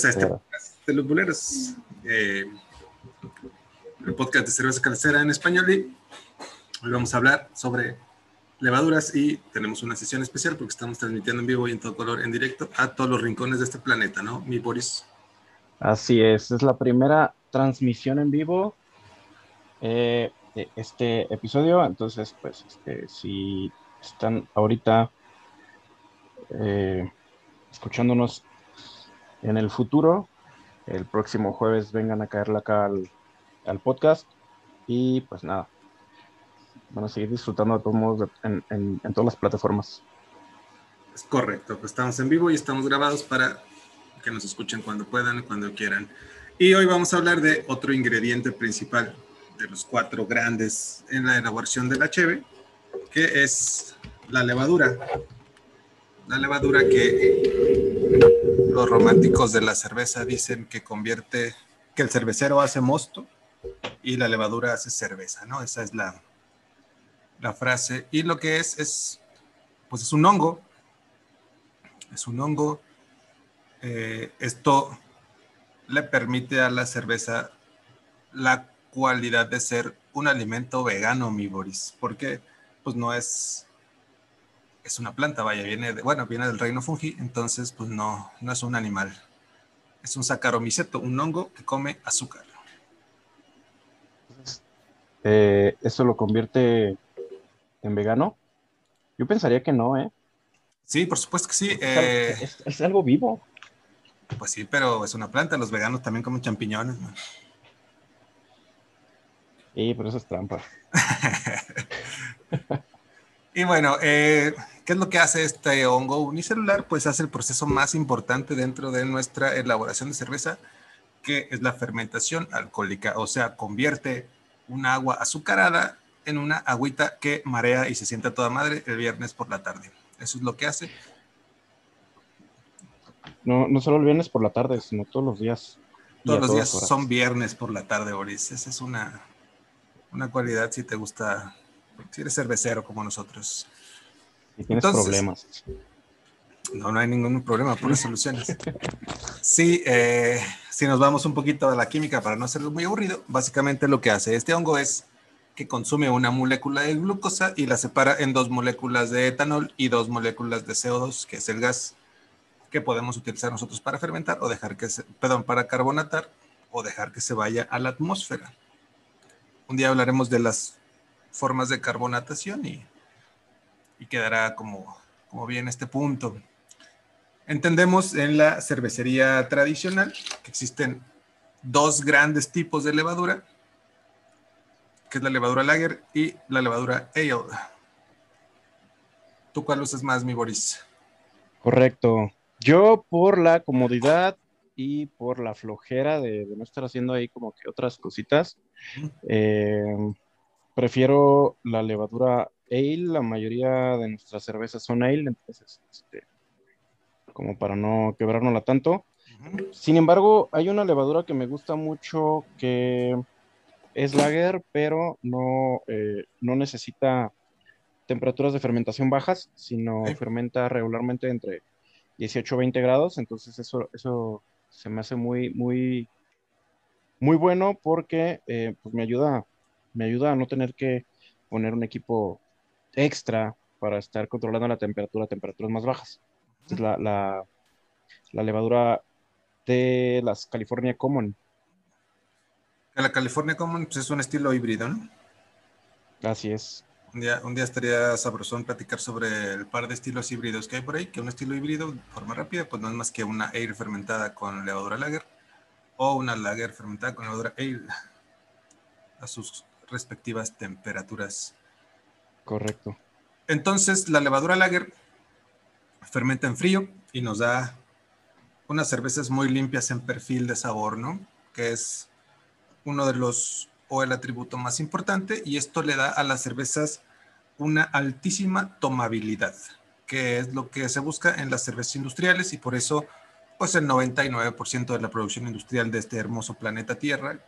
Bienvenidos a este podcast de los buleros, eh, el podcast de cerveza calcera en español. Y hoy vamos a hablar sobre levaduras y tenemos una sesión especial porque estamos transmitiendo en vivo y en todo color, en directo, a todos los rincones de este planeta, ¿no? Mi Boris. Así es, es la primera transmisión en vivo eh, de este episodio. Entonces, pues, este, si están ahorita eh, escuchándonos en el futuro, el próximo jueves vengan a caerle acá al, podcast y pues nada, van a seguir disfrutando de todos modos en, en todas las plataformas. Es correcto, pues estamos en vivo y estamos grabados para que nos escuchen cuando puedan, cuando quieran. Y hoy vamos a hablar de otro ingrediente principal de los cuatro grandes en la elaboración de la cheve, que es la levadura. La levadura que los románticos de la cerveza dicen que convierte, que el cervecero hace mosto y la levadura hace cerveza, ¿no? Esa es la, la frase. Y lo que es, es, pues es un hongo. Es un hongo. Eh, esto le permite a la cerveza la cualidad de ser un alimento vegano, mi Boris, porque pues no es es una planta, vaya, viene de, bueno, viene del reino fungi, entonces pues no, no es un animal. Es un saccharomyceto, un hongo que come azúcar. Eh, ¿Eso lo convierte en vegano? Yo pensaría que no, ¿eh? Sí, por supuesto que sí. Es, es, algo vivo. Pues sí, pero es una planta. Los veganos también comen champiñones. ¿no? Sí, pero eso es trampa. Y bueno, eh, ¿qué es lo que hace este hongo unicelular? Pues hace el proceso más importante dentro de nuestra elaboración de cerveza, que es la fermentación alcohólica, o sea, convierte un agua azucarada en una agüita que marea y se sienta toda madre el viernes por la tarde. Eso es lo que hace. No, no solo el viernes por la tarde, sino todos los días. Todos los días son viernes por la tarde, Boris. Esa es una, una cualidad si te gusta si eres cervecero como nosotros. Y tienes problemas. No, no hay ningún problema, las soluciones. Sí, eh, si nos vamos un poquito a la química para no hacerlo muy aburrido, básicamente lo que hace este hongo es que consume una molécula de glucosa y la separa en dos moléculas de etanol y dos moléculas de CO2, que es el gas que podemos utilizar nosotros para fermentar o dejar que se, perdón, para carbonatar o dejar que se vaya a la atmósfera. Un día hablaremos de las formas de carbonatación y, y quedará como, como bien este punto. Entendemos en la cervecería tradicional que existen dos grandes tipos de levadura, que es la levadura lager y la levadura ale. ¿Tú cuál usas más, mi Boris? Correcto. Yo por la comodidad y por la flojera de, no estar haciendo ahí como que otras cositas, eh, prefiero la levadura ale, la mayoría de nuestras cervezas son ale, entonces, este, como para no quebrárnosla tanto. Sin embargo, hay una levadura que me gusta mucho que es lager, pero no, eh, no necesita temperaturas de fermentación bajas, sino fermenta regularmente entre 18 y 20 grados, entonces eso, eso se me hace muy, muy, muy bueno porque eh, pues me ayuda me ayuda a no tener que poner un equipo extra para estar controlando la temperatura temperaturas más bajas. La, la, levadura de las California Common. La California Common pues, es un estilo híbrido, ¿no? Así es. Un día, un día estaría sabrosón platicar sobre el par de estilos híbridos que hay por ahí, que un estilo híbrido de forma rápida, pues no es más que una air fermentada con levadura lager o una lager fermentada con levadura ale a sus respectivas temperaturas. Correcto. Entonces, la levadura lager fermenta en frío y nos da unas cervezas muy limpias en perfil de sabor, ¿no? Que es uno de los, o el atributo más importante, y esto le da a las cervezas una altísima tomabilidad, que es lo que se busca en las cervezas industriales y por eso, pues el 99% de la producción industrial de este hermoso planeta Tierra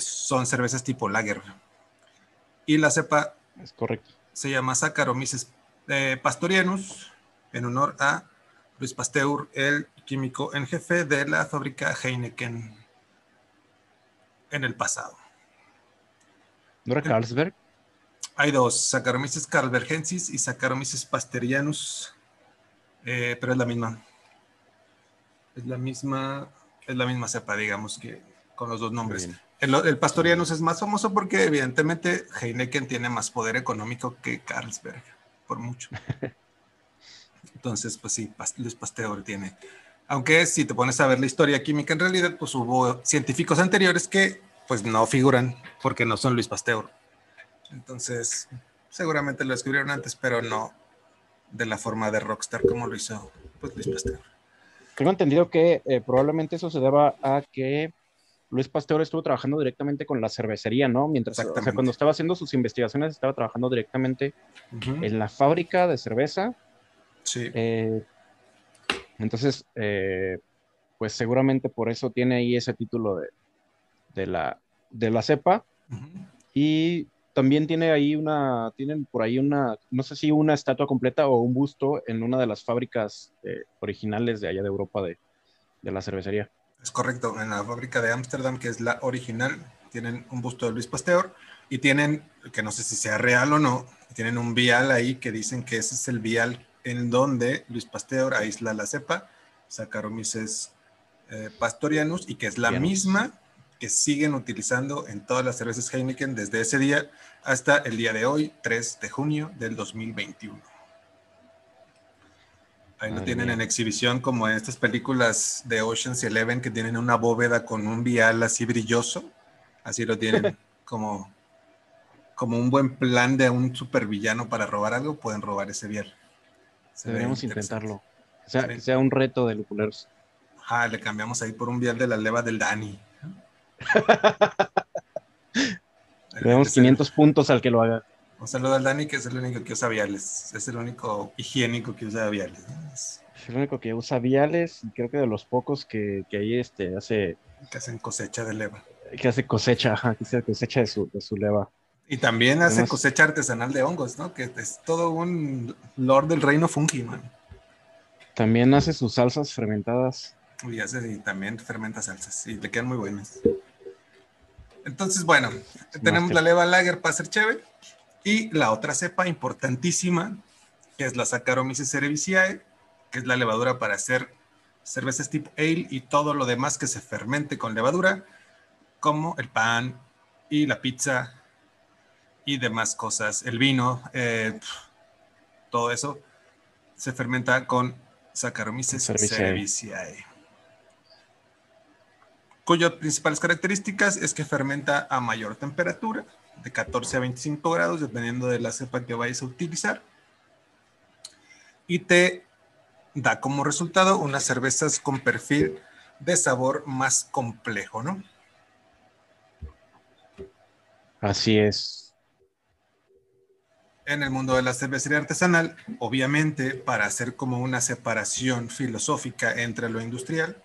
son cervezas tipo lager. Y la cepa es correcto. se llama Saccharomyces eh, pastorianus en honor a Luis Pasteur, el químico en jefe de la fábrica Heineken en el pasado. ¿No era Carlsberg? Hay dos, Saccharomyces carlsbergensis y Saccharomyces pasterianus, eh, pero es la misma. Es la misma, es la misma cepa, digamos, que con los dos nombres. El, el, Pastorianus es más famoso porque evidentemente Heineken tiene más poder económico que Carlsberg, por mucho. Entonces, pues sí, Luis Pasteur tiene. Aunque si te pones a ver la historia química, en realidad, pues hubo científicos anteriores que pues no figuran porque no son Luis Pasteur. Entonces, seguramente lo descubrieron antes, pero no de la forma de rockstar como lo hizo pues, Luis Pasteur. Tengo entendido que eh, probablemente eso se deba a que Luis Pasteur estuvo trabajando directamente con la cervecería, ¿no? Mientras, o sea, cuando estaba haciendo sus investigaciones, estaba trabajando directamente en la fábrica de cerveza. Sí. Eh, entonces, eh, pues seguramente por eso tiene ahí ese título de, de la, de la cepa. Y también tiene ahí una, tienen por ahí una, no sé si una estatua completa o un busto en una de las fábricas eh, originales de allá de Europa de, de la cervecería. Es correcto, en la fábrica de Ámsterdam, que es la original, tienen un busto de Luis Pasteur y tienen, que no sé si sea real o no, tienen un vial ahí que dicen que ese es el vial en donde Luis Pasteur aísla la cepa, Saccharomyces eh, pastorianus, y que es la misma que siguen utilizando en todas las cervezas Heineken desde ese día hasta el día de hoy, 3 de junio del 2021. Ahí lo tienen en exhibición como en estas películas de Ocean's Eleven que tienen una bóveda con un vial así brilloso. Así lo tienen como, como un buen plan de un supervillano para robar algo, pueden robar ese vial. Deberíamos intentarlo. O sea, que sea un reto de luculeros. Ah, le cambiamos ahí por un vial de la leva del Dani. Le damos 500 puntos al que lo haga. Un saludo al Dani, que es el único que usa viales. Es el único higiénico que usa viales. Es el único que usa viales y creo que de los pocos que, que ahí este, hace... Que hacen cosecha de leva. Que hace cosecha, ajá, que hace cosecha de su, de su leva. Y también hace cosecha artesanal de hongos, ¿no? Que es todo un lord del reino fungi, man. También hace sus salsas fermentadas. Y, hace, y también fermenta salsas. Y le quedan muy buenas. Entonces, bueno, tenemos la leva lager para ser chévere. Y la otra cepa importantísima, que es la Saccharomyces cerevisiae, que es la levadura para hacer cervezas tipo ale y todo lo demás que se fermente con levadura, como el pan y la pizza y demás cosas. El vino, eh, todo eso se fermenta con Saccharomyces cerevisiae. Cuyas principales características es que fermenta a mayor temperatura, de 14 a 25 grados, dependiendo de la cepa que vayas a utilizar. Y te da como resultado unas cervezas con perfil de sabor más complejo, ¿no? Así es. En el mundo de la cervecería artesanal, obviamente, para hacer como una separación filosófica entre lo industrial,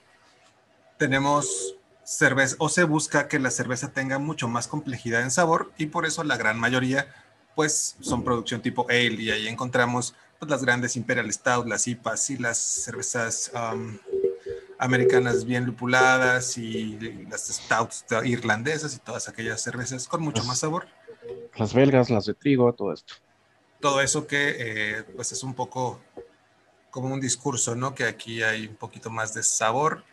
tenemos cerveza o se busca que la cerveza tenga mucho más complejidad en sabor y por eso la gran mayoría pues son producción tipo ale y ahí encontramos pues, las grandes Imperial Stout, las IPAs y las cervezas um, americanas bien lupuladas y las stouts irlandesas y todas aquellas cervezas con mucho más sabor. Las belgas, las de trigo, todo esto. Todo eso que eh, pues es un poco como un discurso, ¿no? Que aquí hay un poquito más de sabor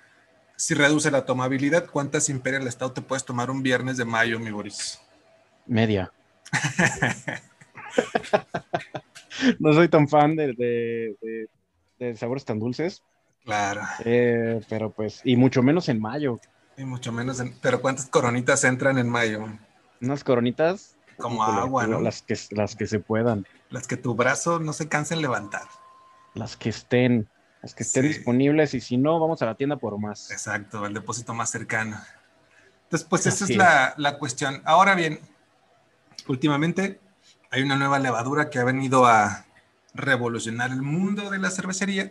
si reduce la tomabilidad, ¿cuántas Imperial Stout te puedes tomar un viernes de mayo, mi Boris? Media. no soy tan fan de, sabores tan dulces. Claro. Eh, pero pues, y mucho menos en mayo. Y mucho menos en, pero ¿cuántas coronitas entran en mayo? Unas coronitas. Como agua, ¿no? Las que, las que se puedan. Las que tu brazo no se canse en levantar. Las que estén las que estén disponibles y si no, vamos a la tienda por más. Exacto, el depósito más cercano. Entonces, pues esa es, La, la, cuestión. Ahora bien, últimamente hay una nueva levadura que ha venido a revolucionar el mundo de la cervecería,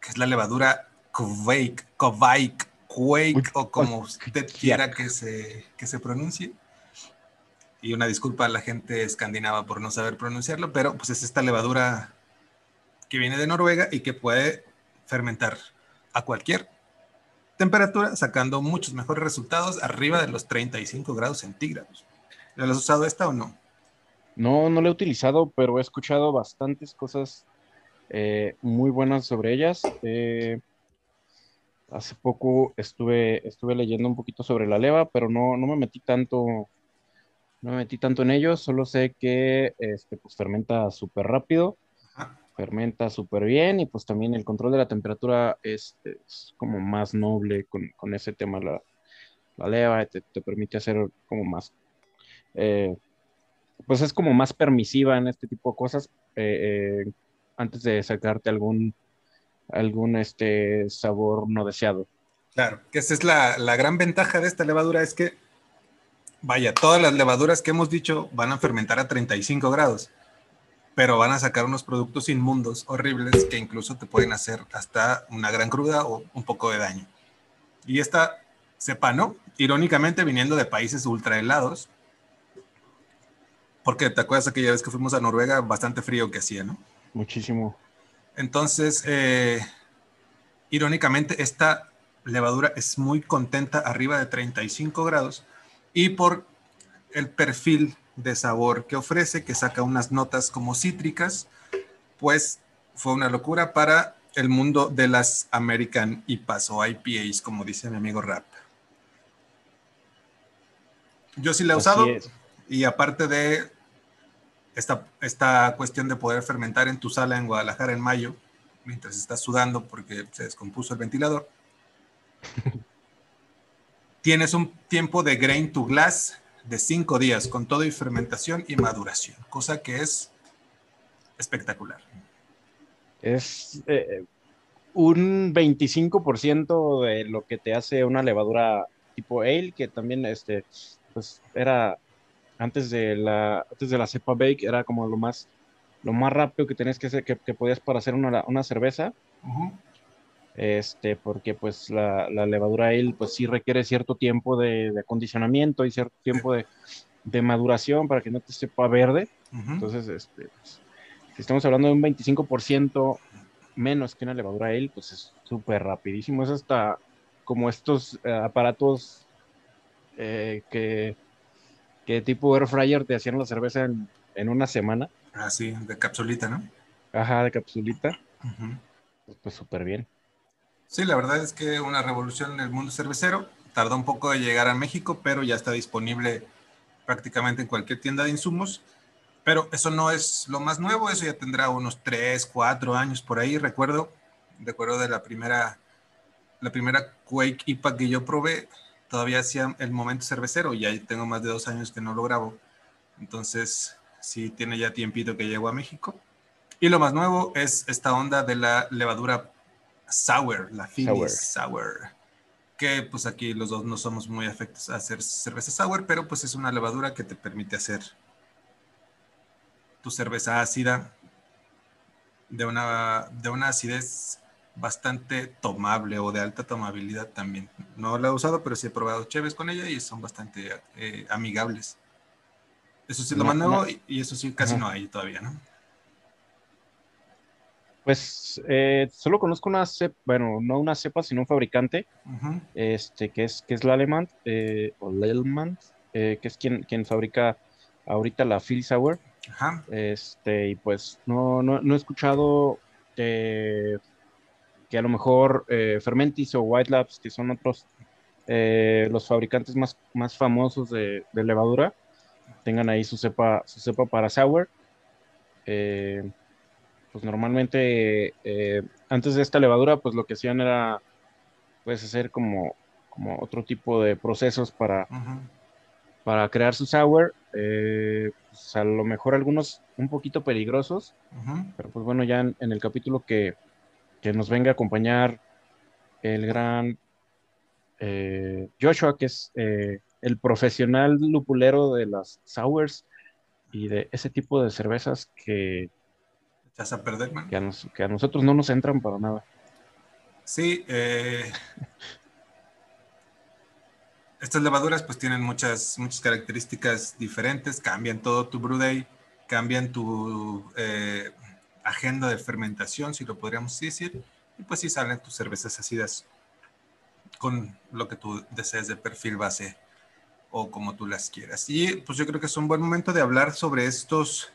que es la levadura Kvake, Kvake, Quake, o como usted quiera que se, que se pronuncie. Y una disculpa a la gente escandinava por no saber pronunciarlo, pero pues es esta levadura que viene de Noruega y que puede fermentar a cualquier temperatura, sacando muchos mejores resultados arriba de los 35 grados centígrados. ¿Lo has usado esta o no? No, no la he utilizado, pero he escuchado bastantes cosas eh, muy buenas sobre ellas. Eh, hace poco estuve, estuve leyendo un poquito sobre la leva, pero no, no me metí tanto, no me metí tanto en ello. Solo sé que este, pues, fermenta súper rápido fermenta súper bien y pues también el control de la temperatura es, como más noble con, ese tema, la, la leva te, te, permite hacer como más, eh, pues es como más permisiva en este tipo de cosas eh, eh, antes de sacarte algún, algún este sabor no deseado. Claro, que esa es la, la gran ventaja de esta levadura, es que, vaya, todas las levaduras que hemos dicho van a fermentar a 35 grados pero van a sacar unos productos inmundos, horribles, que incluso te pueden hacer hasta una gran cruda o un poco de daño. Y esta cepa no, irónicamente viniendo de países ultra helados, porque te acuerdas aquella vez que fuimos a Noruega, bastante frío que hacía, ¿no? Muchísimo. Entonces, eh, irónicamente, esta levadura es muy contenta arriba de 35 grados y por el perfil de sabor que ofrece, que saca unas notas como cítricas, pues fue una locura para el mundo de las American IPAs o IPAs, como dice mi amigo Rap. Yo sí la he usado y aparte de esta, esta cuestión de poder fermentar en tu sala en Guadalajara en mayo, mientras estás sudando porque se descompuso el ventilador, tienes un tiempo de grain to glass de cinco días con todo y fermentación y maduración, cosa que es espectacular. Es eh, un 25% de lo que te hace una levadura tipo ale, que también este, pues era antes de la, antes de la cepa bake, era como lo más, lo más rápido que tenías que hacer, que, podías para hacer una, una cerveza este, porque pues la, levadura ale pues sí requiere cierto tiempo de, acondicionamiento y cierto tiempo de, maduración para que no te sepa verde. Entonces, este, pues, si estamos hablando de un 25% menos que una levadura ale, pues es súper rapidísimo. Es hasta como estos eh, aparatos eh, que, que tipo air fryer te hacían la cerveza en, una semana. Ah, sí, de capsulita, ¿no? Ajá, de capsulita. Pues súper bien. Sí, la verdad es que una revolución en el mundo cervecero. Tardó un poco de llegar a México, pero ya está disponible prácticamente en cualquier tienda de insumos. Pero eso no es lo más nuevo, eso ya tendrá unos 3, 4 años por ahí. Recuerdo, recuerdo de la primera, la primera Quake IPA que yo probé, todavía hacía el momento cervecero, y ya tengo más de dos años que no lo grabo. Entonces, sí tiene ya tiempito que llegó a México. Y lo más nuevo es esta onda de la levadura sour, la Philly sour. Que pues aquí los dos no somos muy afectos a hacer cerveza sour, pero pues es una levadura que te permite hacer tu cerveza ácida de una, de una acidez bastante tomable o de alta tomabilidad también. No la he usado, pero sí he probado cheves con ella y son bastante eh, amigables. Eso sí lo más nuevo y, eso sí casi no hay todavía, ¿no? Pues eh, solo conozco una cepa, bueno, no una cepa, sino un fabricante, este, que es, que es Lallemand, eh, o Lallemand, eh, que es quien, quien fabrica ahorita la Phil Sour. Este, y pues no, no, no he escuchado que a lo mejor Fermentis o White Labs, que son otros, los fabricantes más, más famosos de, de, levadura, tengan ahí su cepa, su cepa para sour. Eh, pues normalmente eh, antes de esta levadura, pues lo que hacían era pues hacer como, como otro tipo de procesos para, para crear su sour. Eh, pues a lo mejor algunos un poquito peligrosos, pero pues bueno, ya en, el capítulo que, nos venga a acompañar el gran eh, Joshua, que es el profesional lupulero de las sours y de ese tipo de cervezas que a perder, Que a, nosotros no nos entran para nada. Sí, eh, estas levaduras pues tienen muchas, muchas características diferentes, cambian todo tu brew day, cambian tu eh, agenda de fermentación, si lo podríamos decir, Y pues sí salen tus cervezas ácidas con lo que tú desees de perfil base o como tú las quieras. Y pues yo creo que es un buen momento de hablar sobre estos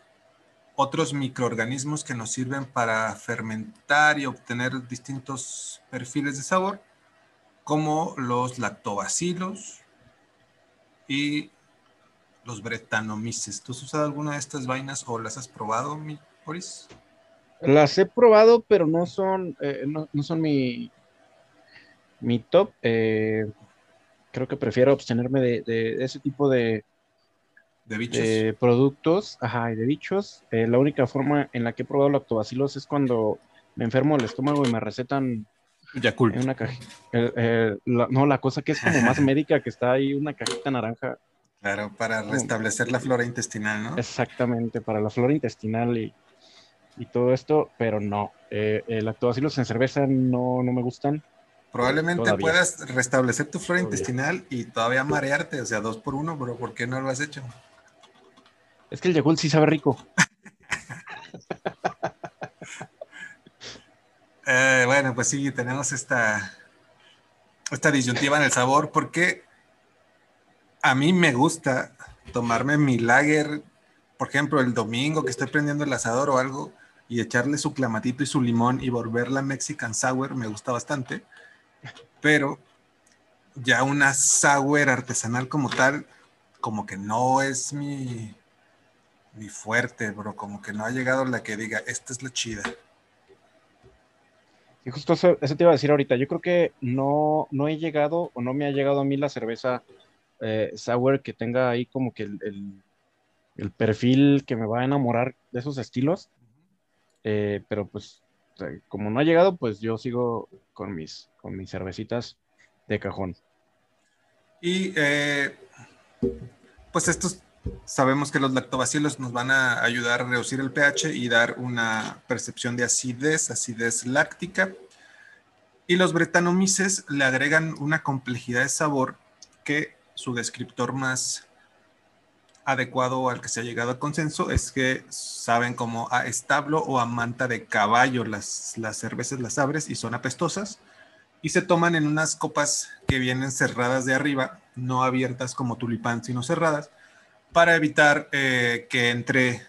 otros microorganismos que nos sirven para fermentar y obtener distintos perfiles de sabor, como los lactobacilos y los bretanomices. ¿Tú has usado alguna de estas vainas o las has probado, mi Boris? Las he probado, pero no son, eh, no, son mi, mi top. Eh, creo que prefiero abstenerme de, ese tipo de, de, productos, ajá, y de bichos. Eh, la única forma en la que he probado lactobacilos es cuando me enfermo el estómago y me recetan Yakult. En una cajita. no, la cosa que es como más médica, que está ahí una cajita naranja. Claro, para restablecer la flora intestinal, ¿no? Exactamente, para la flora intestinal y, todo esto, pero no. Eh, el lactobacilos en cerveza no, no me gustan. Probablemente puedas restablecer tu flora intestinal y todavía marearte, o sea, dos por uno, pero ¿por qué no lo has hecho? Es que el Yakult sí sabe rico. Eh, bueno, pues sí, tenemos esta, esta disyuntiva en el sabor, porque a mí me gusta tomarme mi lager, por ejemplo, el domingo que estoy prendiendo el asador o algo, y echarle su clamatito y su limón y volverla Mexican Sour, me gusta bastante pero ya una sour artesanal como tal, como que no es mi, mi fuerte, bro, como que no ha llegado la que diga, esta es la chida. Y justo eso, te iba a decir ahorita, yo creo que no, no he llegado o no me ha llegado a mí la cerveza eh, sour que tenga ahí como que el, perfil que me va a enamorar de esos estilos, eh, pero pues como no ha llegado, pues yo sigo con mis, con mis cervecitas de cajón. Y eh, pues estos sabemos que los lactobacilos nos van a ayudar a reducir el pH y dar una percepción de acidez, acidez láctica. Y los bretanomices le agregan una complejidad de sabor que su descriptor más adecuado al que se ha llegado a consenso es que saben como a establo o a manta de caballo las, las cervezas, las abres y son apestosas y se toman en unas copas que vienen cerradas de arriba, no abiertas como tulipán, sino cerradas, para evitar eh, que entre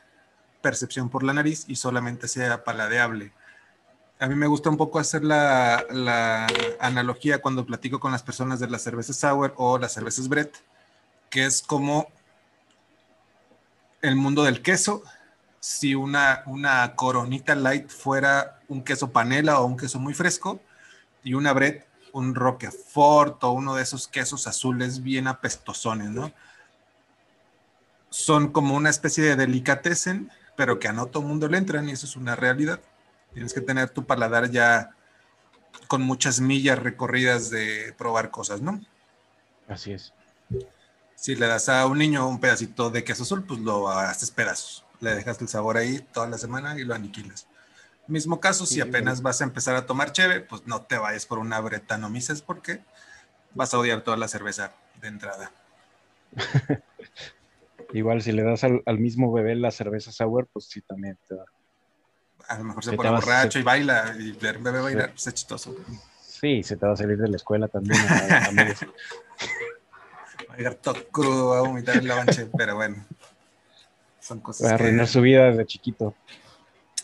percepción por la nariz y solamente sea paladeable. A mí me gusta un poco hacer la, analogía cuando platico con las personas de las cervezas sour o las cervezas Brett, que es como el mundo del queso, si una, una coronita light fuera un queso panela o un queso muy fresco, y una bret, un roquefort o uno de esos quesos azules bien apestosones, ¿no? Son como una especie de delicatessen, pero que a no todo mundo le entran y eso es una realidad. Tienes que tener tu paladar ya con muchas millas recorridas de probar cosas, ¿no? Así es si le das a un niño un pedacito de queso azul, pues lo haces pedazos. Le dejas el sabor ahí toda la semana y lo aniquilas. Mismo caso, si apenas vas a empezar a tomar cheve, pues no te vayas por una bretanomices porque vas a odiar toda la cerveza de entrada. Igual si le das al, mismo bebé la cerveza sour, pues sí, también te va. A lo mejor se pone borracho y baila y un bebé bailar, pues es chistoso. Sí, se te va a salir de la escuela también. Va a llegar todo crudo, va a vomitar en la pero bueno. Son cosas. Va a arruinar su vida desde chiquito.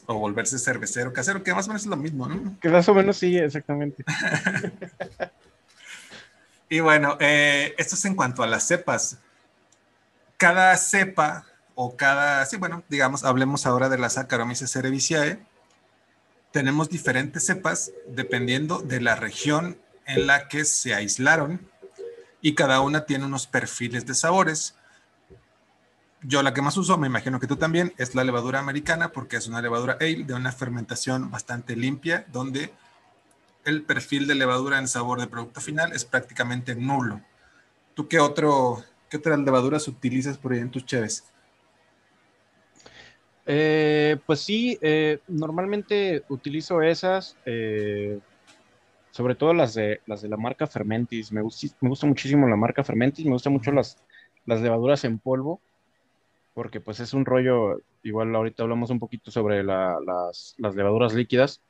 O volverse cervecero, casero, que más o menos es lo mismo, ¿no? Que más o menos sí, exactamente. y bueno, eh, esto es en cuanto a las cepas. Cada cepa o cada, sí, bueno, digamos, hablemos ahora de las Saccharomyces cerevisiae. Tenemos diferentes cepas dependiendo de la región en la que se aislaron y cada una tiene unos perfiles de sabores. Yo la que más uso, me imagino que tú también, es la levadura americana porque es una levadura ale de una fermentación bastante limpia donde el perfil de levadura en sabor de producto final es prácticamente nulo. ¿Tú qué, otro, qué otras levaduras utilizas por ahí en tus cheves? Eh, pues sí, eh, normalmente utilizo esas. Eh, sobre todo las de, las de la marca Fermentis. Me gusta, me gusta muchísimo la marca Fermentis, me gustan mucho las, las levaduras en polvo, porque pues es un rollo, igual ahorita hablamos un poquito sobre las, levaduras líquidas,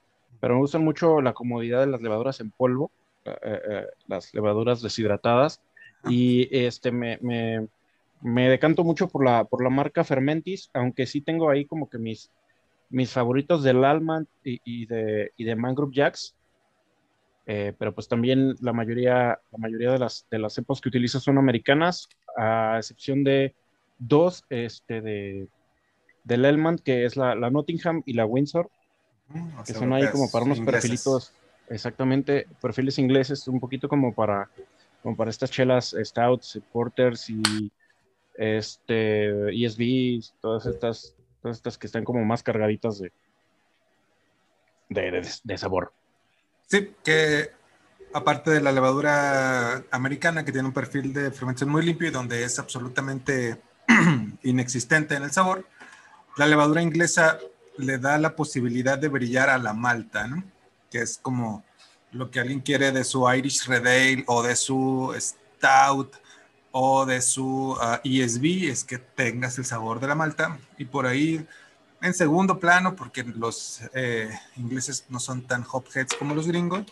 pero me gustan mucho la comodidad de las levaduras en polvo, eh, las levaduras deshidratadas, y este, me, me, me, decanto mucho por la, por la marca Fermentis, aunque sí tengo ahí como que mis, mis favoritos del Alman y, y, de, y de Mangrove Jacks, eh, pero pues también la mayoría, la mayoría de las, de las cepas que utilizo son americanas, a excepción de dos este, de, del Elman, que es la, la Nottingham y la Windsor, mm, que son ahí como para unos perfilitos, exactamente, perfiles ingleses, un poquito como para, como para estas chelas stouts, porters y este, ESBs, todas estas, todas estas que están como más cargaditas de, de, de sabor. Sí, que aparte de la levadura americana, que tiene un perfil de fermentación muy limpio y donde es absolutamente inexistente en el sabor, la levadura inglesa le da la posibilidad de brillar a la malta, ¿no? Que es como lo que alguien quiere de su Irish Red Ale o de su Stout o de su ESB, uh, es que tengas el sabor de la malta. Y por ahí en segundo plano, porque los eh, ingleses no son tan hopheads como los gringos,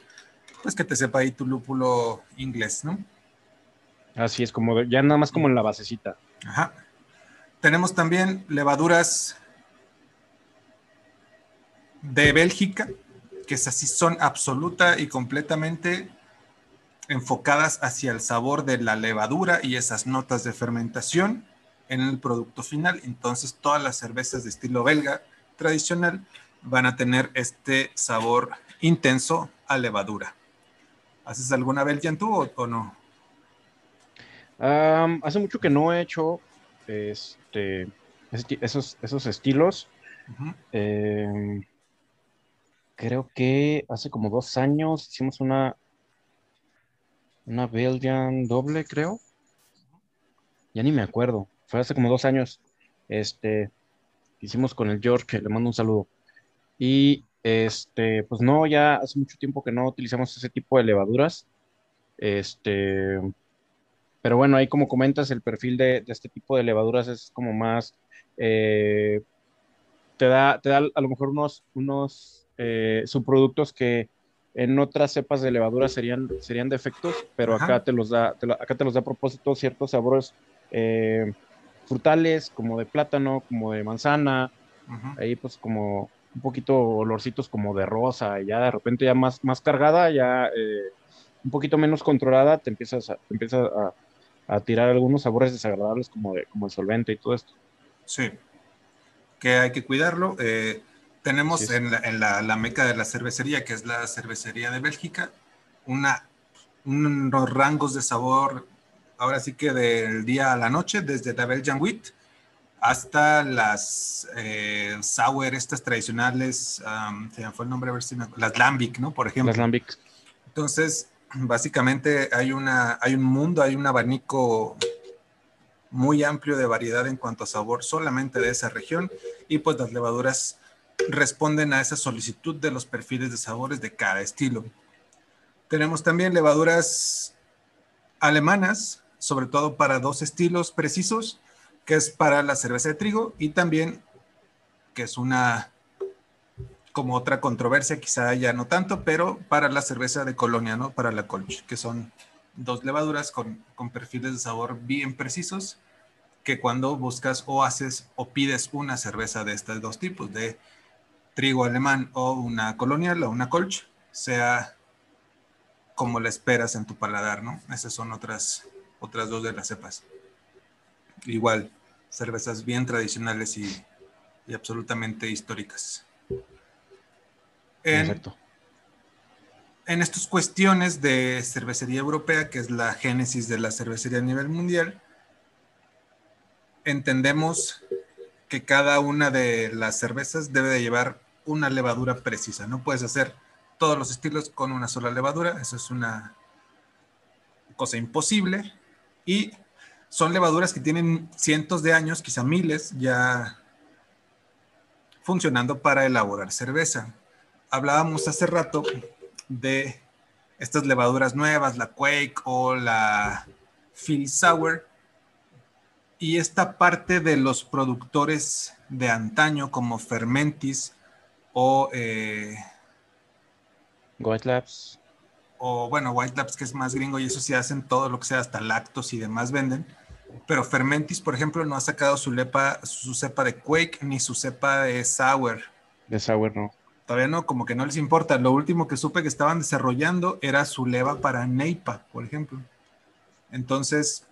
pues que te sepa ahí tu lúpulo inglés, ¿no? Así es, como ya nada más como en la basecita. Ajá. Tenemos también levaduras de Bélgica, que es así, son absoluta y completamente enfocadas hacia el sabor de la levadura y esas notas de fermentación en el producto final. Entonces, todas las cervezas de estilo belga tradicional van a tener este sabor intenso a levadura. ¿Haces alguna Belgian tú o, no? hace mucho que no he hecho este, esos, esos estilos. Creo que hace como dos años hicimos una, una Belgian doble, creo. Ya ni me acuerdo fue hace como dos años, este, hicimos con el George, le mando un saludo. Y este, pues no, ya hace mucho tiempo que no utilizamos ese tipo de levaduras. Este, pero bueno, ahí como comentas, el perfil de, este tipo de levaduras es como más, eh, te, da, te da a lo mejor unos, unos eh, subproductos que en otras cepas de levadura serían, serían defectos, pero acá te los da, acá te los da a propósito ciertos sabores eh, frutales, como de plátano, como de manzana, ahí pues como un poquito olorcitos como de rosa, y ya de repente ya más, más cargada, ya eh, un poquito menos controlada, te empiezas a, a, tirar algunos sabores desagradables como, de, como el solvente y todo esto. Sí, que hay que cuidarlo. Eh, tenemos en, la, en la, meca de la cervecería, que es la cervecería de Bélgica, una, unos rangos de sabor ahora sí que del día a la noche, desde la Belgian Wheat hasta las eh, sour, estas tradicionales, se me fue el nombre, a ver si me, las lambic, ¿no? Por ejemplo. Las lambic. Entonces, básicamente hay, una, hay un mundo, hay un abanico muy amplio de variedad en cuanto a sabor solamente de esa región y pues las levaduras responden a esa solicitud de los perfiles de sabores de cada estilo. Tenemos también levaduras alemanas, sobre todo para dos estilos precisos, que es para la cerveza de trigo y también, que es una, como otra controversia, quizá ya no tanto, pero para la cerveza de colonia, ¿no? Para la colch, que son dos levaduras con, con perfiles de sabor bien precisos, que cuando buscas o haces o pides una cerveza de estos dos tipos, de trigo alemán o una colonial o una colch, sea como la esperas en tu paladar, ¿no? Esas son otras otras dos de las cepas. Igual, cervezas bien tradicionales y, absolutamente históricas. En, en estas cuestiones de cervecería europea, que es la génesis de la cervecería a nivel mundial, entendemos que cada una de las cervezas debe de llevar una levadura precisa. No puedes hacer todos los estilos con una sola levadura. Eso es una cosa imposible. Y son levaduras que tienen cientos de años, quizá miles, ya funcionando para elaborar cerveza. Hablábamos hace rato de estas levaduras nuevas, la Quake o la Phil Sour, y esta parte de los productores de antaño como Fermentis o eh, White Labs. O bueno, White Labs que es más gringo y eso sí hacen todo lo que sea, hasta lactos y demás venden. Pero Fermentis, por ejemplo, no ha sacado su, lepa, su cepa de Quake ni su cepa de Sour. De Sour no. Todavía no, como que no les importa. Lo último que supe que estaban desarrollando era su leva para Neipa, por ejemplo. Entonces,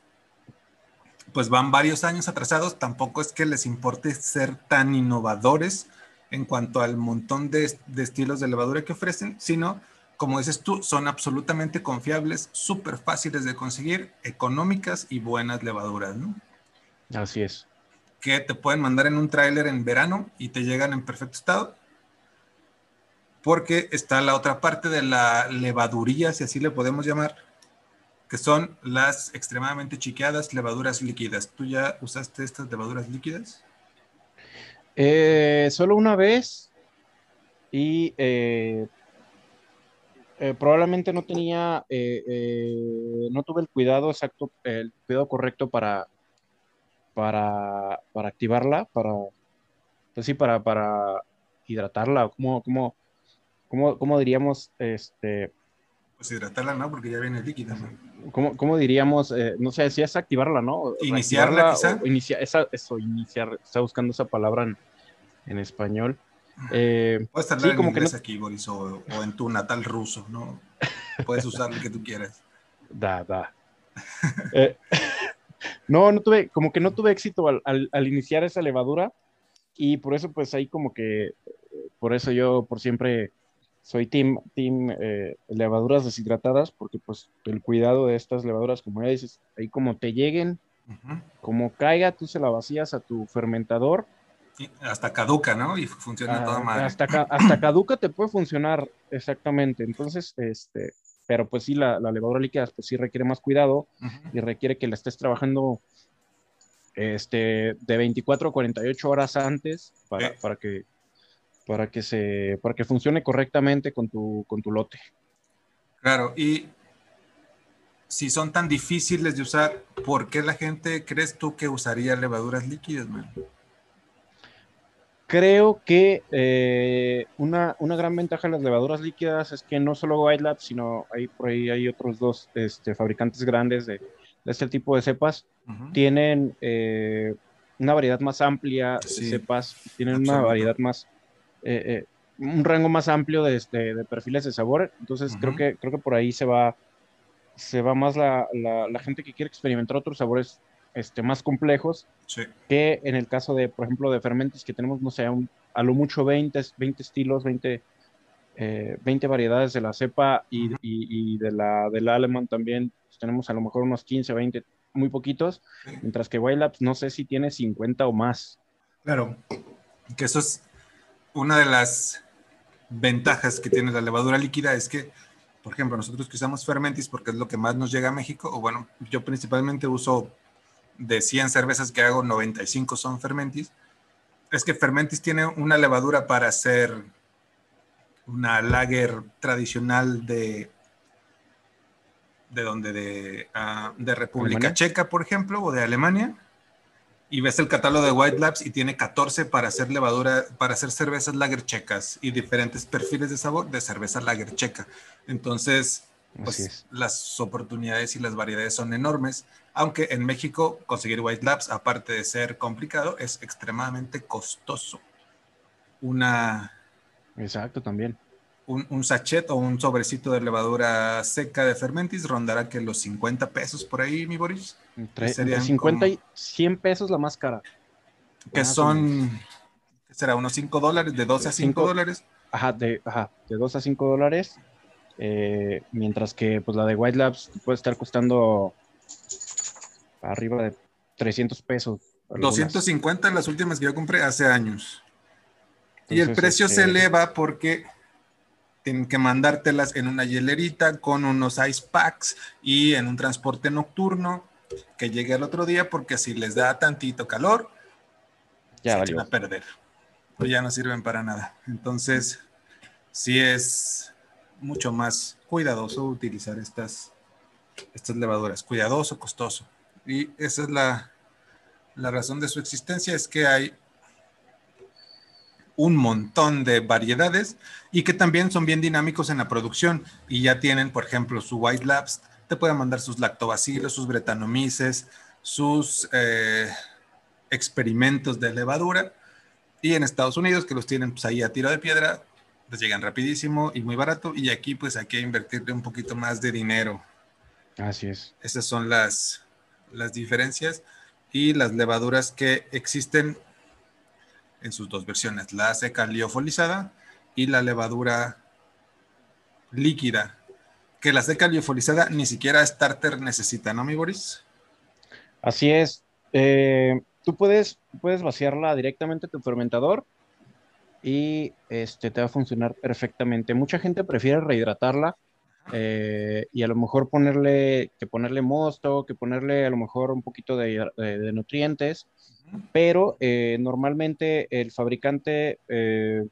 pues van varios años atrasados. Tampoco es que les importe ser tan innovadores en cuanto al montón de, estilos de levadura que ofrecen, sino, como dices tú, son absolutamente confiables, súper fáciles de conseguir, económicas y buenas levaduras, ¿no? Así es. Que te pueden mandar en un tráiler en verano y te llegan en perfecto estado. Porque está la otra parte de la levaduría, si así le podemos llamar, que son las extremadamente chiqueadas levaduras líquidas. ¿Tú ya usaste estas levaduras líquidas? Eh, solo una vez y eh, eh, probablemente no tenía, no tuve el cuidado exacto, el cuidado correcto para, para, para activarla, para, pues sí, para, para hidratarla, como, como, como, como diríamos, este... Pues hidratarla no, porque ya viene líquida. ¿Cómo, diríamos? no sé, si es activarla, ¿no? Iniciarla, quizá. Inicia, esa, eso, iniciar, está buscando esa palabra en, en español. Eh, Puedes hablar en como inglés que aquí, Boris, o, en tu natal ruso, ¿no? Puedes usar lo que tú quieras. Da, da. Eh, no, no tuve, como que no tuve éxito al, al, iniciar esa levadura y por eso pues ahí como que, por eso yo por siempre soy team, team eh, levaduras deshidratadas porque pues el cuidado de estas levaduras, como ya dices, ahí como te lleguen, como caiga, tú se la vacías a tu fermentador hasta caduca, ¿no? Y funciona toda ah, madre. Hasta, hasta caduca te puede funcionar, exactamente. Entonces, este, pero pues sí, la, levadura líquida pues sí requiere más cuidado y requiere que la estés trabajando este, de 24 a 48 horas antes para, para, que, para, que se, para que funcione correctamente con tu, con tu lote. Claro, y si son tan difíciles de usar, ¿por qué la gente crees tú que usaría levaduras líquidas, man? Creo que eh, una, gran ventaja de las levaduras líquidas es que no solo White Lab, sino hay por ahí hay otros dos este, fabricantes grandes de, este tipo de cepas, tienen eh, una variedad más amplia de cepas, tienen una variedad más, eh, un rango más amplio de, este, de, perfiles de sabor. Entonces creo que creo que por ahí se va, se va más la, la gente que quiere experimentar otros sabores este, más complejos que en el caso de, por ejemplo, de fermentos que tenemos, no sé, a lo mucho 20, 20 estilos, 20, 20 eh, variedades de la cepa y, de la del alemán también pues, tenemos a lo mejor unos 15, 20, muy poquitos, mientras que Wild Labs no sé si tiene 50 o más. Claro, que eso es una de las ventajas que tiene la levadura líquida, es que, por ejemplo, nosotros que usamos Fermentis porque es lo que más nos llega a México, o bueno, yo principalmente uso de 100 cervezas que hago, 95 son Fermentis, es que Fermentis tiene una levadura para hacer una lager tradicional de de donde de, ah, de República Checa, por ejemplo, o de Alemania, y ves el catálogo de White Labs y tiene 14 para hacer levadura, para hacer cervezas lager checas y diferentes perfiles de sabor de cerveza lager checa. Entonces, pues las oportunidades y las variedades son enormes, aunque en México conseguir White Labs, aparte de ser complicado, es extremadamente costoso. Una... Exacto, también. Un, sachet o un sobrecito de levadura seca de fermentis rondará que los 50 pesos por ahí, mi Boris. Entre, 50 y 100 pesos la más cara. Que son, ¿qué será? Unos 5 dólares, de 12 a 5 dólares. Ajá, de, ajá, de 2 a 5 dólares eh, mientras que pues la de White Labs puede estar costando arriba de 300 pesos. 250 las últimas que yo compré hace años. y el precio se este, eleva porque tienen que mandártelas en una hielerita con unos ice packs y en un transporte nocturno que llegue al otro día porque si les da tantito calor, ya se van a perder. O ya no sirven para nada. Entonces, si es mucho más cuidadoso utilizar estas, estas levaduras. Cuidadoso, costoso. Y esa es la, la razón de su existencia, es que hay un montón de variedades y que también son bien dinámicos en la producción y ya tienen, por ejemplo, su White Labs, te pueden mandar sus lactobacilos, sus bretanomices, sus eh, experimentos de levadura y en Estados Unidos que los tienen pues, ahí a tiro de piedra, les llegan rapidísimo y muy barato y aquí pues hay que invertirle un poquito más de dinero. Así es. Esas son las, las diferencias y las levaduras que existen en sus dos versiones, la seca liofolizada y la levadura líquida, que la seca liofolizada ni siquiera starter necesita, ¿no, mi Boris? Así es. Eh, tú puedes, puedes vaciarla directamente en tu fermentador y este, te va a funcionar perfectamente. Mucha gente prefiere rehidratarla eh, y a lo mejor ponerle, que ponerle mosto, que ponerle a lo mejor un poquito de, de nutrientes pero eh, normalmente el fabricante eh,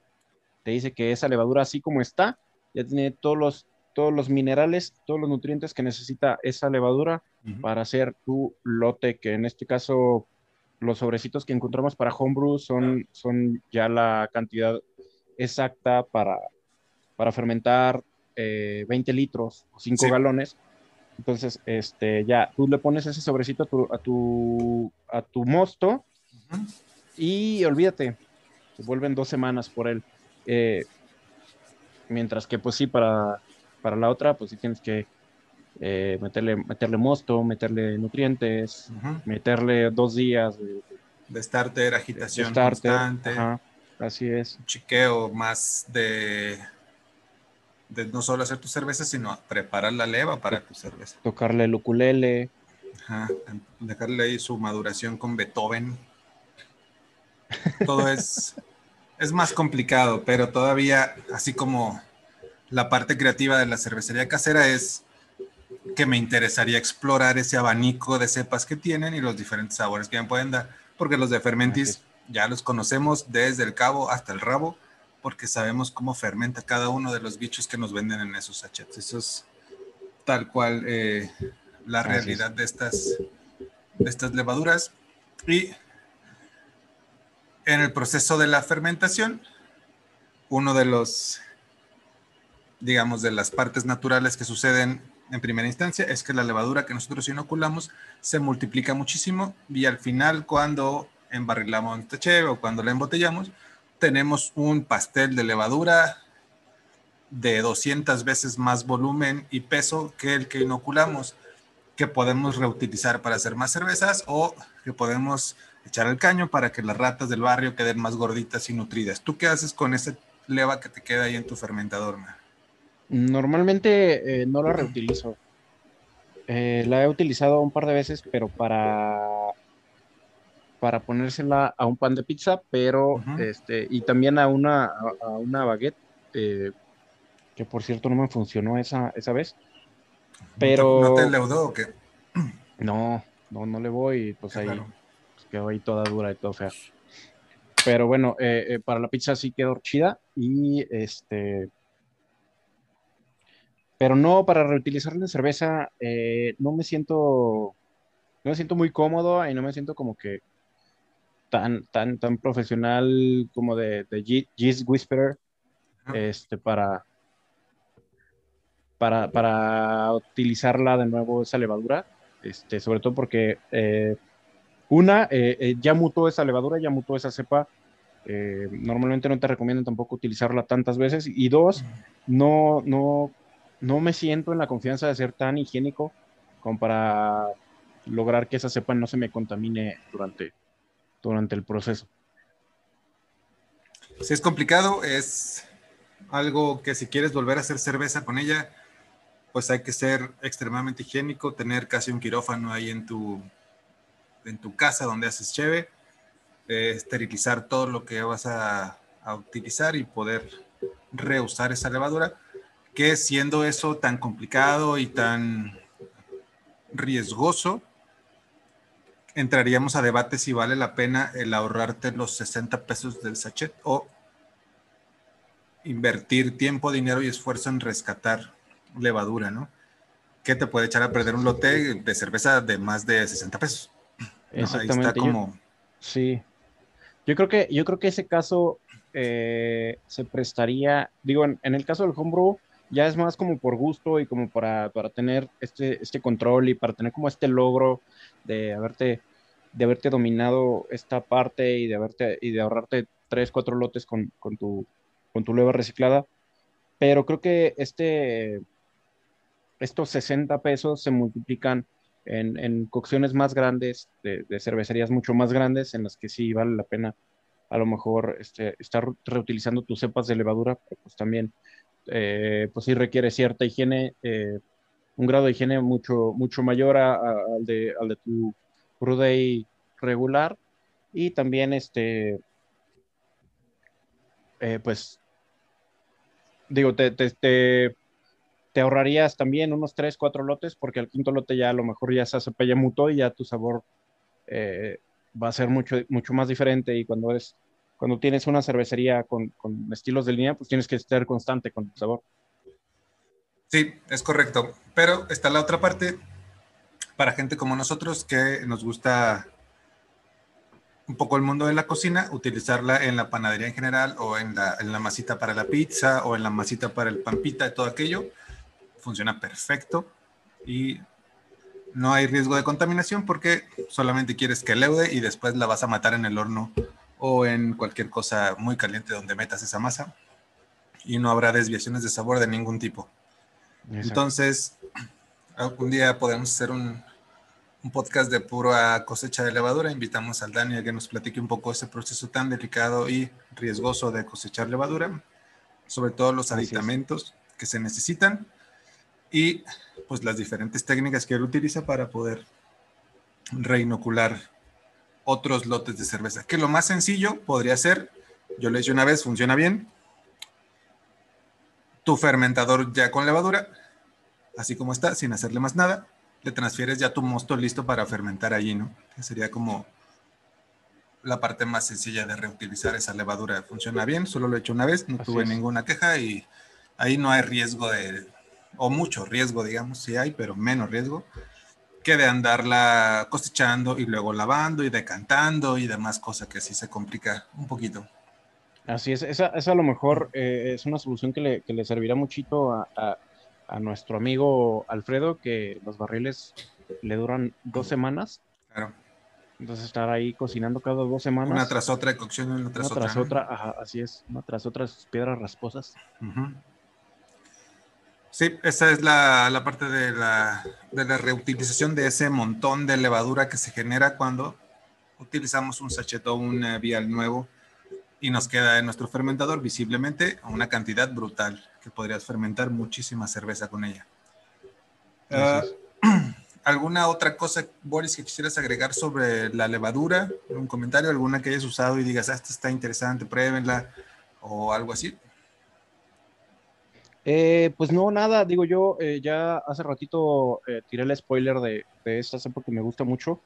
te dice que esa levadura así como está, ya tiene todos los, todos los minerales, todos los nutrientes que necesita esa levadura para hacer tu lote, que en este caso los sobrecitos que encontramos para homebrew son, son ya la cantidad exacta para, para fermentar 20 eh, litros o 5 galones. Entonces, este, ya tú le pones ese sobrecito a tu, a tu, mosto y olvídate, se vuelven dos semanas por él. Eh, mientras que, pues sí, para, para la otra, pues sí tienes que eh, meterle, meterle mosto, meterle nutrientes, meterle dos días de, de starter, agitación constante. así es. chiqueo más de de no solo hacer tu cerveza, sino preparar la leva para tu cerveza. Tocarle el ukulele. Ajá, dejarle ahí su maduración con Beethoven. Todo es, es más complicado, pero todavía, así como la parte creativa de la cervecería casera es que me interesaría explorar ese abanico de cepas que tienen y los diferentes sabores que me pueden dar, porque los de Fermentis ya los conocemos desde el cabo hasta el rabo porque sabemos cómo fermenta cada uno de los bichos que nos venden en esos sachets. Eso es tal cual eh, la realidad de estas, de estas levaduras. Y en el proceso de la fermentación, uno de los, digamos, de las partes naturales que suceden en primera instancia es que la levadura que nosotros inoculamos se multiplica muchísimo y al final cuando embarrilamos este cheve o cuando la embotellamos, tenemos un pastel de levadura de 200 veces más volumen y peso que el que inoculamos, que podemos reutilizar para hacer más cervezas o que podemos echar al caño para que las ratas del barrio queden más gorditas y nutridas. ¿Tú qué haces con ese leva que te queda ahí en tu fermentador? Normalmente eh, no la reutilizo. Eh, la he utilizado un par de veces, pero para para ponérsela a un pan de pizza, pero este, y también a una, a, una baguette, eh, que por cierto no me funcionó esa, esa vez. Pero. ¿No te, leudó o qué? No, no, no le voy, pues ahí pues, quedó ahí toda dura y todo fea. Pero bueno, eh, eh, para la pizza sí quedó chida y este. Pero no, para reutilizar la cerveza, no me siento. No me siento muy cómodo y no me siento como que tan, tan, tan profesional como de, de Whisperer este, para, para, para, utilizarla de nuevo esa levadura, este, sobre todo porque eh, una, eh, eh, ya mutó esa levadura, ya mutó esa cepa, normalmente no te recomiendo tampoco utilizarla tantas veces, y dos, no, no, no me siento en la confianza de ser tan higiénico como para lograr que esa cepa no se me contamine durante, durante el proceso. Si es complicado, es algo que si quieres volver a hacer cerveza con ella, pues hay que ser extremadamente higiénico, tener casi un quirófano ahí en tu, en tu casa donde haces cheve, eh, esterilizar todo lo que vas a utilizar y poder reusar esa levadura, que siendo eso tan complicado y tan riesgoso, entraríamos a debate si vale la pena el ahorrarte los 60 pesos del sachet o invertir tiempo, dinero y esfuerzo en rescatar levadura, ¿no? ¿Qué te puede echar a perder un lote de cerveza de más de 60 pesos? Exactamente. como... sí. Yo creo que, yo creo que ese caso eh, se prestaría, digo, en, el caso del homebrew, ya es más como por gusto y como para, para tener este, este control y para tener como este logro de haberte, de haberte dominado esta parte y de, haberte, y de ahorrarte tres, cuatro lotes con, con, tu, con tu leva reciclada. Pero creo que este, estos 60 pesos se multiplican en, en cocciones más grandes, de, cervecerías mucho más grandes, en las que sí vale la pena a lo mejor este, estar reutilizando tus cepas de levadura, pues también eh, pues sí requiere cierta higiene, eh, un grado de higiene mucho, mucho mayor al, de, al de tu Day regular y también este eh, pues digo te, te, te, ahorrarías también unos 3, 4 lotes porque al quinto lote ya a lo mejor ya se hace muto y ya tu sabor va a ser mucho, mucho más diferente y cuando es cuando tienes una cervecería con, estilos de línea, pues tienes que estar constante con tu sabor. Sí, es correcto. Pero está la otra parte para gente como nosotros que nos gusta un poco el mundo de la cocina, utilizarla en la panadería en general o en la, en la masita para la pizza o en la masita para el pampita y todo aquello. Funciona perfecto y no hay riesgo de contaminación porque solamente quieres que leude y después la vas a matar en el horno o en cualquier cosa muy caliente donde metas esa masa y no habrá desviaciones de sabor de ningún tipo. Entonces, algún día podemos hacer un, un, podcast de pura cosecha de levadura. Invitamos al Dani a que nos platique un poco ese proceso tan delicado y riesgoso de cosechar levadura, sobre todo los aditamentos que se necesitan y pues las diferentes técnicas que él utiliza para poder reinocular otros lotes de cerveza. Que lo más sencillo podría ser, yo lo hice una vez, funciona bien, tu fermentador ya con levadura, así como está, sin hacerle más nada, le transfieres ya tu mosto listo para fermentar allí, ¿no? Que sería como la parte más sencilla de reutilizar esa levadura. Funciona bien, solo lo he hecho una vez, no tuve ninguna queja y ahí no hay riesgo de, o mucho riesgo, digamos, sí hay, pero menos riesgo que de andarla cosechando y luego lavando y decantando y demás cosas que sí se complica un poquito. Así es, esa, esa a lo mejor eh, es una solución que le, que le servirá muchito a, a, nuestro amigo Alfredo, que los barriles le duran dos semanas. Claro. Entonces estar ahí cocinando cada dos semanas. Una tras otra, cocción una tras otra. Tras otra, así es, una tras otra piedras rasposas. Sí, esa es la, parte de la, reutilización de ese montón de levadura que se genera cuando utilizamos un sachet o un eh, vial nuevo y nos queda en nuestro fermentador visiblemente una cantidad brutal que podrías fermentar muchísima cerveza con ella. Ah, ¿Alguna otra cosa, Boris, que quisieras agregar sobre la levadura? ¿Un comentario? ¿Alguna que hayas usado y digas, ah, esta está interesante, pruébenla? O algo así. Eh, pues no, nada, digo yo, eh, ya hace ratito eh, tiré el spoiler de, de esta cepa que me gusta mucho.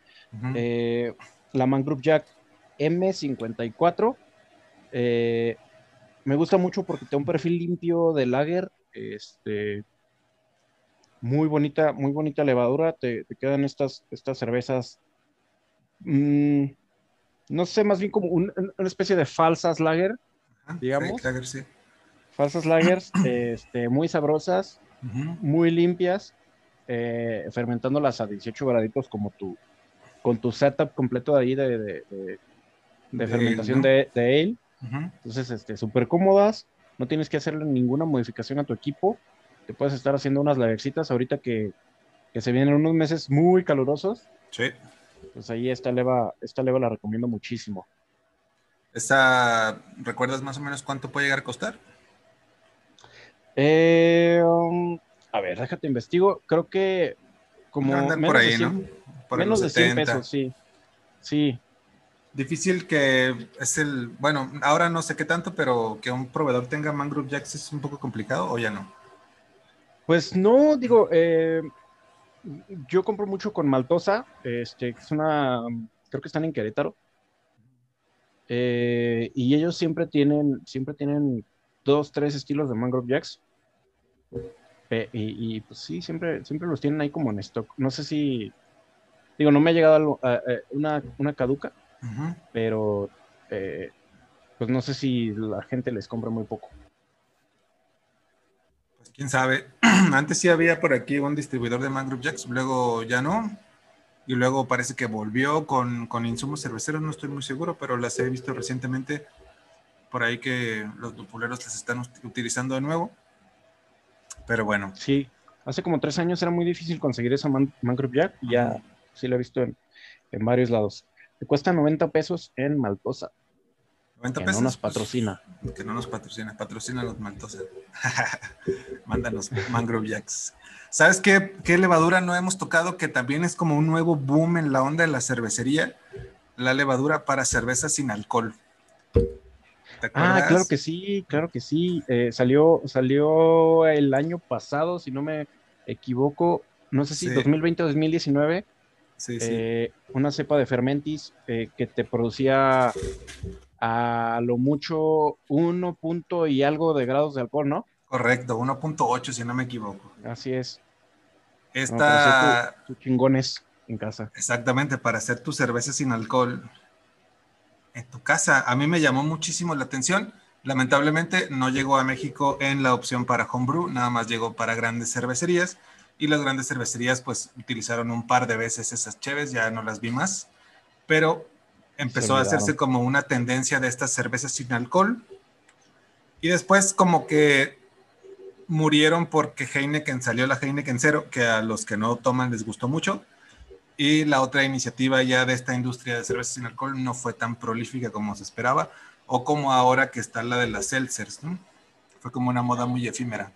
la Mangrove Jack M54. Me gusta mucho porque tiene un perfil limpio de lager. Este, muy bonita, muy bonita levadura. Te, quedan estas, estas cervezas. Mm, no sé, más bien como una especie de falsas lager, digamos. Lager, sí falsas lagers, este, muy sabrosas, muy limpias, eh, fermentándolas a 18 graditos como tu, con tu setup completo de ahí de, de, fermentación de, ale. Entonces, este, súper cómodas, no tienes que hacerle ninguna modificación a tu equipo, te puedes estar haciendo unas lagercitas ahorita que, que se vienen unos meses muy calurosos. Sí. Pues ahí esta leva, esta leva la recomiendo muchísimo. ¿Esta, ¿Recuerdas más o menos cuánto puede llegar a costar? Eh, um, a ver, déjate investigo. Creo que como menos, por ahí, de 100, ¿no? menos de 100 pesos, sí. Sí. Difícil que es el, bueno, ahora no sé qué tanto, pero que un proveedor tenga Mangrove Jacks es un poco complicado o ya no. Pues no, digo, eh, yo compro mucho con Maltosa, este, es una, creo que están en Querétaro. Eh, y ellos siempre tienen, siempre tienen dos, tres estilos de Mangrove Jacks. Y, pues sí, siempre, siempre los tienen ahí como en stock. No sé si, digo, no me ha llegado una, una caduca, pero eh, pues no sé si la gente les compra muy poco. Pues quién sabe. Antes sí había por aquí un distribuidor de Mangrove Jacks, luego ya no. Y luego parece que volvió con, con insumos cerveceros, no estoy muy seguro, pero las he visto recientemente por ahí que los lupuleros las están utilizando de nuevo. Pero bueno. Sí, hace como tres años era muy difícil conseguir esa Mangrove Jack y ya sí lo he visto en, en varios lados. Te cuesta 90 pesos en Maltosa. 90 que no nos patrocina. que no nos patrocina, patrocina los Maltosa. Mándanos Mangrove Jacks. ¿Sabes qué, qué levadura no hemos tocado que también es como un nuevo boom en la onda de la cervecería? La levadura para cerveza sin alcohol. ah, claro que sí, claro que sí. Eh, salió, salió el año pasado, si no me equivoco, no sé si 2020 o 2019 eh, una cepa de fermentis eh, que te producía a lo mucho 1 punto y algo de grados de alcohol, ¿no? Correcto, 1.8 si no me equivoco. Así es. Esta... tu, chingones en casa. Exactamente, para hacer tu cerveza sin alcohol en tu casa. A mí me llamó muchísimo la atención. Lamentablemente no llegó a México en la opción para homebrew, nada más llegó para grandes cervecerías y las grandes cervecerías pues utilizaron un par de veces esas cheves, ya no las vi más, pero empezó a hacerse como una tendencia de estas cervezas sin alcohol y después como que murieron porque Heineken salió la Heineken Cero, que a los que no toman les gustó mucho. Y la otra iniciativa ya de esta industria de cervezas sin alcohol no fue tan prolífica como se esperaba, o como ahora que está la de las seltzers, Fue como una moda muy efímera.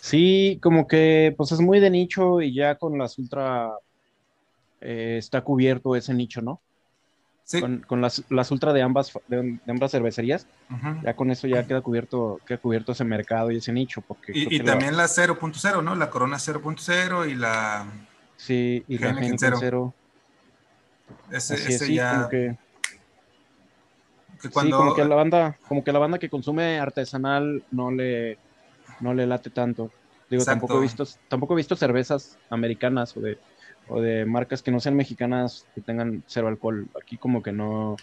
Sí, como que pues es muy de nicho y ya con las ultra eh, está cubierto ese nicho, ¿no? Sí. Con, las, las, ultra de ambas, de, ambas cervecerías, ya con eso ya queda cubierto, queda cubierto ese mercado y ese nicho. Porque y, también la 0.0, ¿no? La Corona 0.0 y la... Sí, y la Heineken 0. Ese, ese ya... Como que, Sí, como que la banda, como que la banda que consume artesanal no le, no le late tanto. Digo, tampoco he visto, tampoco he visto cervezas americanas o de, o de marcas que no sean mexicanas que tengan cero alcohol. Aquí como que no,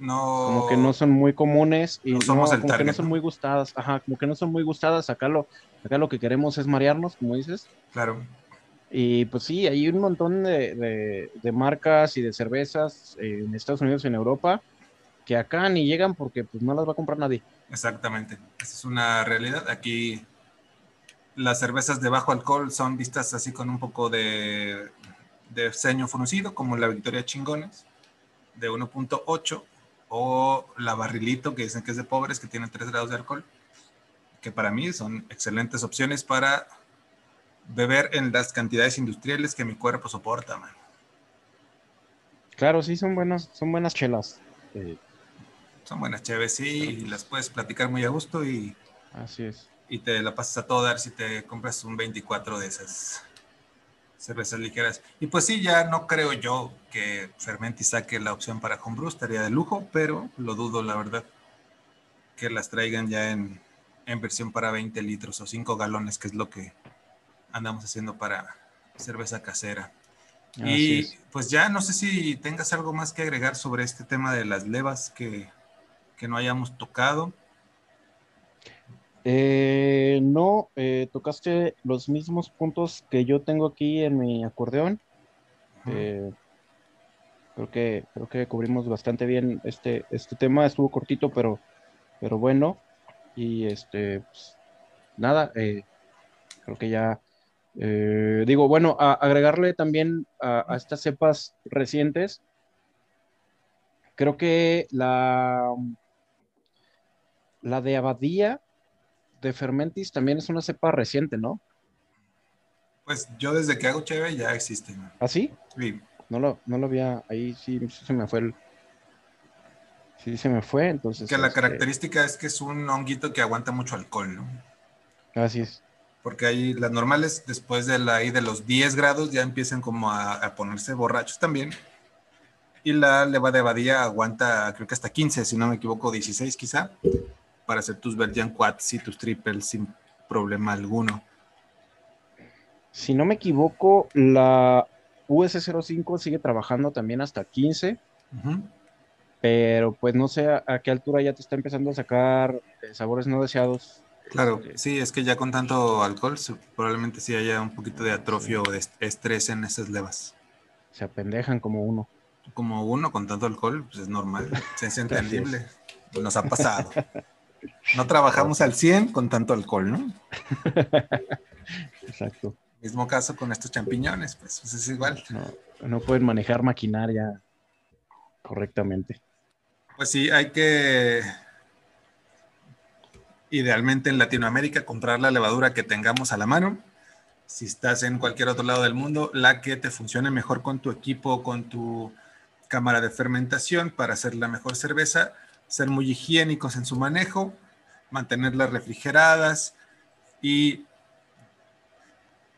no como que no son muy comunes y no, como que no son muy gustadas. Ajá, como que no son muy gustadas. Acá lo, acá lo que queremos es marearnos, como dices. Claro. Y pues sí, hay un montón de, de, marcas y de cervezas en Estados Unidos y en Europa que acá ni llegan porque pues no las va a comprar nadie. Exactamente, esa es una realidad. Aquí las cervezas de bajo alcohol son vistas así con un poco de, de ceño fruncido, como la Victoria Chingones de 1.8 o la Barrilito, que dicen que es de pobres, que tiene 3 grados de alcohol, que para mí son excelentes opciones para beber en las cantidades industriales que mi cuerpo soporta, man. Claro, sí, son buenas, son buenas chelas. Eh, son buenas cheves, sí, y las puedes platicar muy a gusto y... Así es. Y te la pasas a todo dar si te compras un 24 de esas cervezas ligeras. Y pues sí, ya no creo yo que Fermenti saque la opción para homebrew, estaría de lujo, pero lo dudo, la verdad, que las traigan ya en, en versión para 20 litros o 5 galones, que es lo que andamos haciendo para cerveza casera. y pues ya no sé si tengas algo más que agregar sobre este tema de las levas que que no hayamos tocado? Eh, no, eh, tocaste los mismos puntos que yo tengo aquí en mi acordeón. Eh, creo que creo que cubrimos bastante bien este este tema. Estuvo cortito, pero pero bueno. Y este pues, nada, creo que ya digo bueno agregarle también a, a estas cepas recientes. Creo que la la de Abadía de Fermentis también es una cepa reciente, ¿no? Pues yo desde que hago cheve ya existe. ¿Ah, sí? Sí. No lo, no lo había, ahí sí, se me fue el... Sí, se me fue, entonces... Que la este característica es que es un honguito que aguanta mucho alcohol, ¿no? Así es. Porque ahí las normales, después de, la, ahí de los 10 grados, ya empiezan como a, a ponerse borrachos también. Y la leva de abadía aguanta, creo que hasta 15, si no me equivoco, 16 quizá para hacer tus Belgian Quads y tus triples sin problema alguno. Si no me equivoco, la US05 sigue trabajando también hasta 15. pero pues no sé a, qué altura ya te está empezando a sacar eh, sabores no deseados. Claro, sí, es que ya con tanto alcohol probablemente sí haya un poquito de atrofio o de estrés en esas levas. Se apendejan como uno. Como uno con tanto alcohol, pues es normal, es entendible. Nos ha pasado. No trabajamos al 100 con tanto alcohol, ¿no? Exacto. Mismo caso con estos champiñones, pues, pues es igual. no pueden manejar maquinaria correctamente. Pues sí, hay que, idealmente en Latinoamérica, comprar la levadura que tengamos a la mano. Si estás en cualquier otro lado del mundo, la que te funcione mejor con tu equipo, con tu cámara de fermentación para hacer la mejor cerveza, ser muy higiénicos en su manejo, mantenerlas refrigeradas y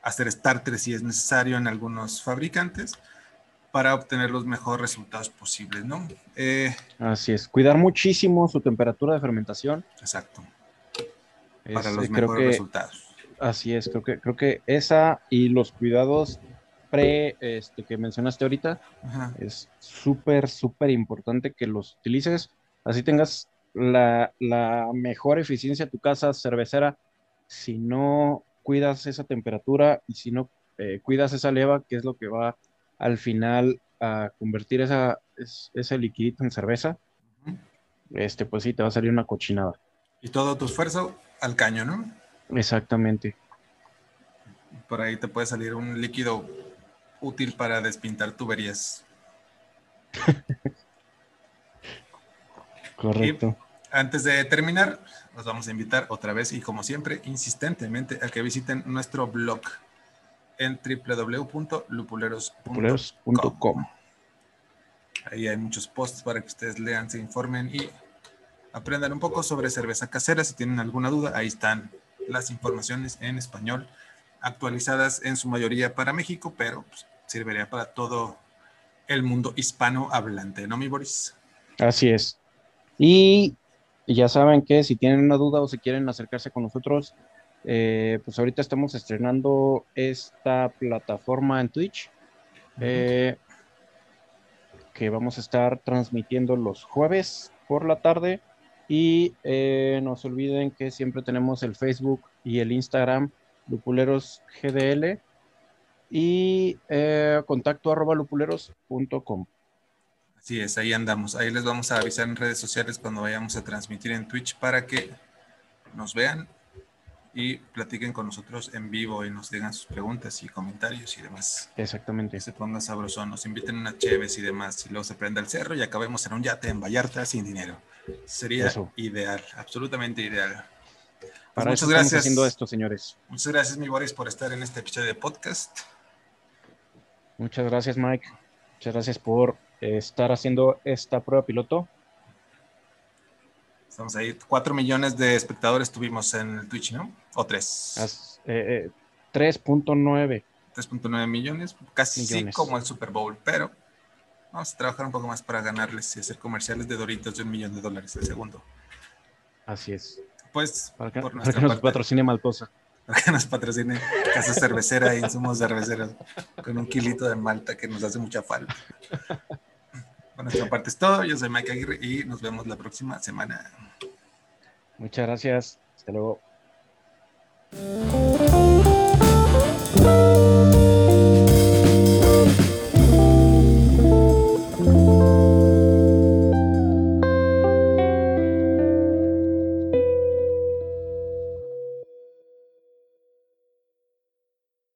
hacer starters si es necesario en algunos fabricantes para obtener los mejores resultados posibles, ¿no? Eh, Así es, cuidar muchísimo su temperatura de fermentación. Exacto. para los mejores resultados. Así es, creo que, creo que esa y los cuidados pre este, que mencionaste ahorita es súper, súper importante que los utilices. Así tengas la, mejor eficiencia de tu casa cervecera. Si no cuidas esa temperatura y si no eh, cuidas esa leva, que es lo que va al final a convertir esa, ese liquidito en cerveza, este, pues sí, te va a salir una cochinada. Y todo tu esfuerzo al caño, ¿no? Exactamente. Por ahí te puede salir un líquido útil para despintar tuberías. Correcto. antes de terminar, los vamos a invitar otra vez y como siempre, insistentemente a que visiten nuestro blog en www.lupuleros.com. Ahí hay muchos posts para que ustedes lean, se informen y aprendan un poco sobre cerveza casera. Si tienen alguna duda, ahí están las informaciones en español, actualizadas en su mayoría para México, pero pues, serviría para todo el mundo hispano hablante, ¿no, mi Boris? Así es. Y ya saben que si tienen una duda o si quieren acercarse con nosotros, eh, pues ahorita estamos estrenando esta plataforma en Twitch, eh, que vamos a estar transmitiendo los jueves por la tarde. Y eh, no se olviden que siempre tenemos el Facebook y el Instagram, Lupuleros GDL, y contacto arroba lupuleros.com. Así es, ahí andamos. Ahí les vamos a avisar en redes sociales cuando vayamos a transmitir en Twitch para que nos vean y platiquen con nosotros en vivo y nos digan sus preguntas y comentarios y demás. Exactamente. Que se ponga sabroso, nos inviten a unas cheves y demás, y luego se prenda el cerro y acabemos en un yate en Vallarta sin dinero. Sería ideal, absolutamente ideal. Pues Para muchas gracias. haciendo esto, señores. Muchas gracias, mi Boris, por estar en este episodio de podcast. Muchas gracias, Mike. Muchas gracias por estar haciendo esta prueba piloto. Estamos ahí, cuatro millones de espectadores tuvimos en el Twitch, ¿no? O tres. Eh, 3.9. Eh, 3.9 millones, casi sí como el Super Bowl, pero vamos a trabajar un poco más para ganarles y hacer comerciales de Doritos de un millón de dólares el segundo. Así es. Pues, para que, por para que nos patrocine Maltosa. Para que nos patrocine Casa Cervecera y insumos cerveceros con un kilito de malta que nos hace mucha falta. Por nuestra parte es todo. Yo soy Mike Aguirre y nos vemos la próxima semana. Muchas gracias. Hasta luego.